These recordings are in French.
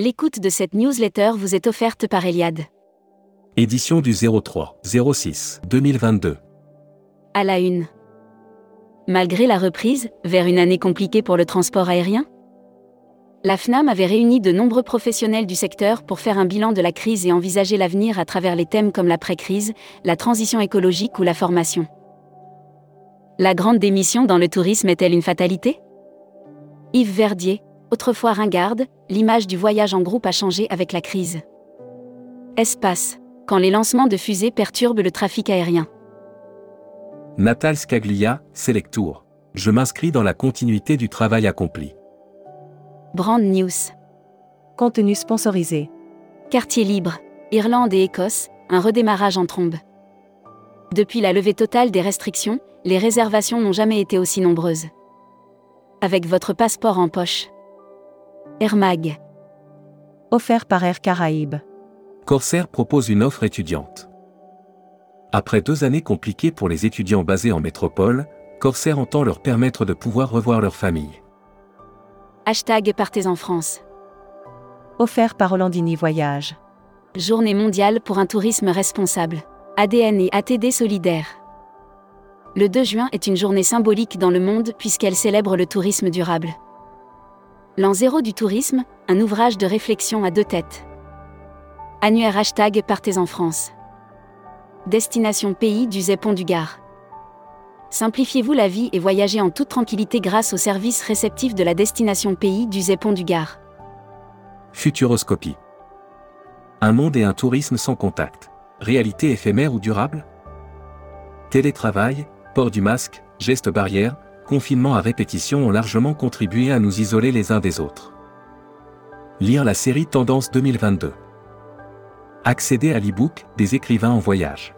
L'écoute de cette newsletter vous est offerte par Eliade. Édition du 03 06 2022. À la une. Malgré la reprise, vers une année compliquée pour le transport aérien La FNAM avait réuni de nombreux professionnels du secteur pour faire un bilan de la crise et envisager l'avenir à travers les thèmes comme l'après-crise, la transition écologique ou la formation. La grande démission dans le tourisme est-elle une fatalité? Yves Verdier, autrefois ringarde, l'image du voyage en groupe a changé avec la crise. Espace, quand les lancements de fusées perturbent le trafic aérien. Natal Scaglia, Selectour. Je m'inscris dans la continuité du travail accompli. Brand News. Contenu sponsorisé. Quartier libre, Irlande et Écosse, un redémarrage en trombe. Depuis la levée totale des restrictions, les réservations n'ont jamais été aussi nombreuses. Avec votre passeport en poche. Air Mag. Offert par Air Caraïbes. Corsair propose une offre étudiante. Après deux années compliquées pour les étudiants basés en métropole, Corsair entend leur permettre de pouvoir revoir leur famille. Hashtag Partez en France. Offert par Hollandini Voyage. Journée mondiale pour un tourisme responsable. ADN et ATD solidaire. Le 2 juin est une journée symbolique dans le monde puisqu'elle célèbre le tourisme durable. L'an zéro du tourisme, un ouvrage de réflexion à deux têtes. Annuaire hashtag Partez en France. Destination pays du Zépon du Gard. Simplifiez-vous la vie et voyagez en toute tranquillité grâce au service réceptif de la destination pays du Zépon du Gard. Futuroscopie. Un monde et un tourisme sans contact. Réalité éphémère ou durable? Télétravail, port du masque, gestes barrières, confinement à répétition ont largement contribué à nous isoler les uns des autres. Lire la série Tendance 2022. Accéder à l'e-book des écrivains en voyage.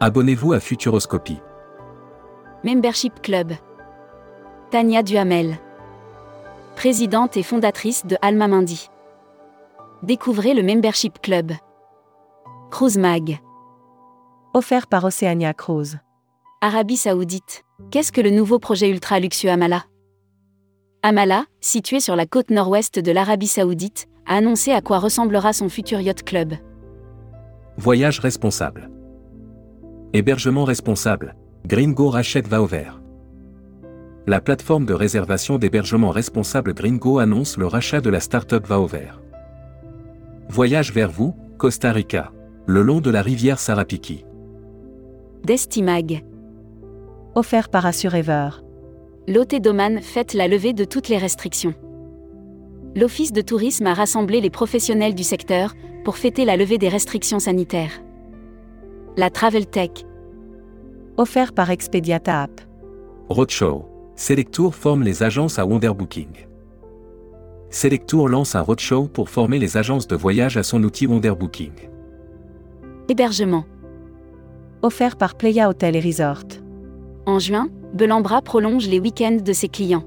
Abonnez-vous à Futuroscopie. Membership Club. Tania Duhamel. Présidente et fondatrice de Alma Mindy. Découvrez le Membership Club. Cruise Mag. Offert par Oceania Cruise. Arabie Saoudite. Qu'est-ce que le nouveau projet ultra luxueux Amala? Amala, situé sur la côte nord-ouest de l'Arabie Saoudite, a annoncé à quoi ressemblera son futur yacht club. Voyage responsable. Hébergement responsable. Gringo rachète va vert. La plateforme de réservation d'hébergement responsable Gringo annonce le rachat de la start-up va vert. Voyage vers vous, Costa Rica. Le long de la rivière Sarapiki. Destimag. Offert par Assurever. Doman fête la levée de toutes les restrictions. L'Office de tourisme a rassemblé les professionnels du secteur pour fêter la levée des restrictions sanitaires. La Travel Tech. Offert par Expediata App. Roadshow. Selectour forme les agences à Wonderbooking. Selectour lance un roadshow pour former les agences de voyage à son outil Wonderbooking. Hébergement. Offert par Playa Hotel et Resort. En juin, Belambra prolonge les week-ends de ses clients.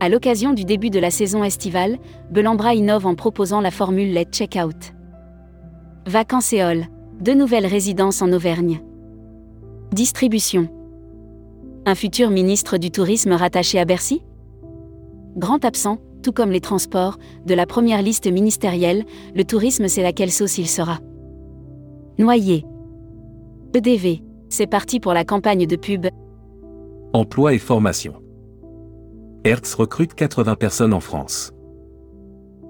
À l'occasion du début de la saison estivale, Belambra innove en proposant la formule Let Checkout. Vacances et Deux nouvelles résidences en Auvergne. Distribution. Un futur ministre du Tourisme rattaché à Bercy? Grand absent, tout comme les transports, de la première liste ministérielle, le tourisme c'est laquelle sauce il sera. Noyer. EDV. C'est parti pour la campagne de pub. Emploi et formation. Hertz recrute 80 personnes en France.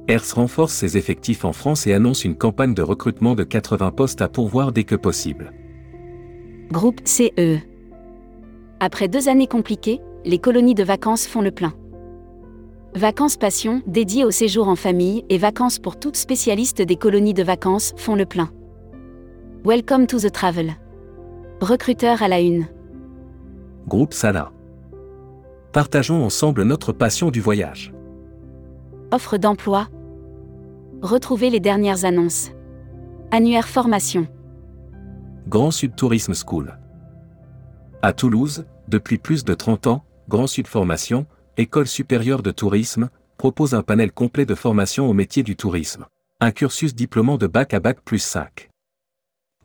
Hertz renforce ses effectifs en France et annonce une campagne de recrutement de 80 postes à pourvoir dès que possible. Groupe CE. Après deux années compliquées, les colonies de vacances font le plein. Vacances Passion, dédiées au séjour en famille, et Vacances pour toutes spécialistes des colonies de vacances, font le plein. Welcome to the travel. Recruteur à la une. Groupe Sala. Partageons ensemble notre passion du voyage. Offre d'emploi. Retrouvez les dernières annonces. Annuaire formation. Grand Sud Tourisme School. À Toulouse, depuis plus de 30 ans, Grand Sud Formation, École supérieure de tourisme, propose un panel complet de formation au métier du tourisme. Un cursus diplômant de bac à bac plus 5.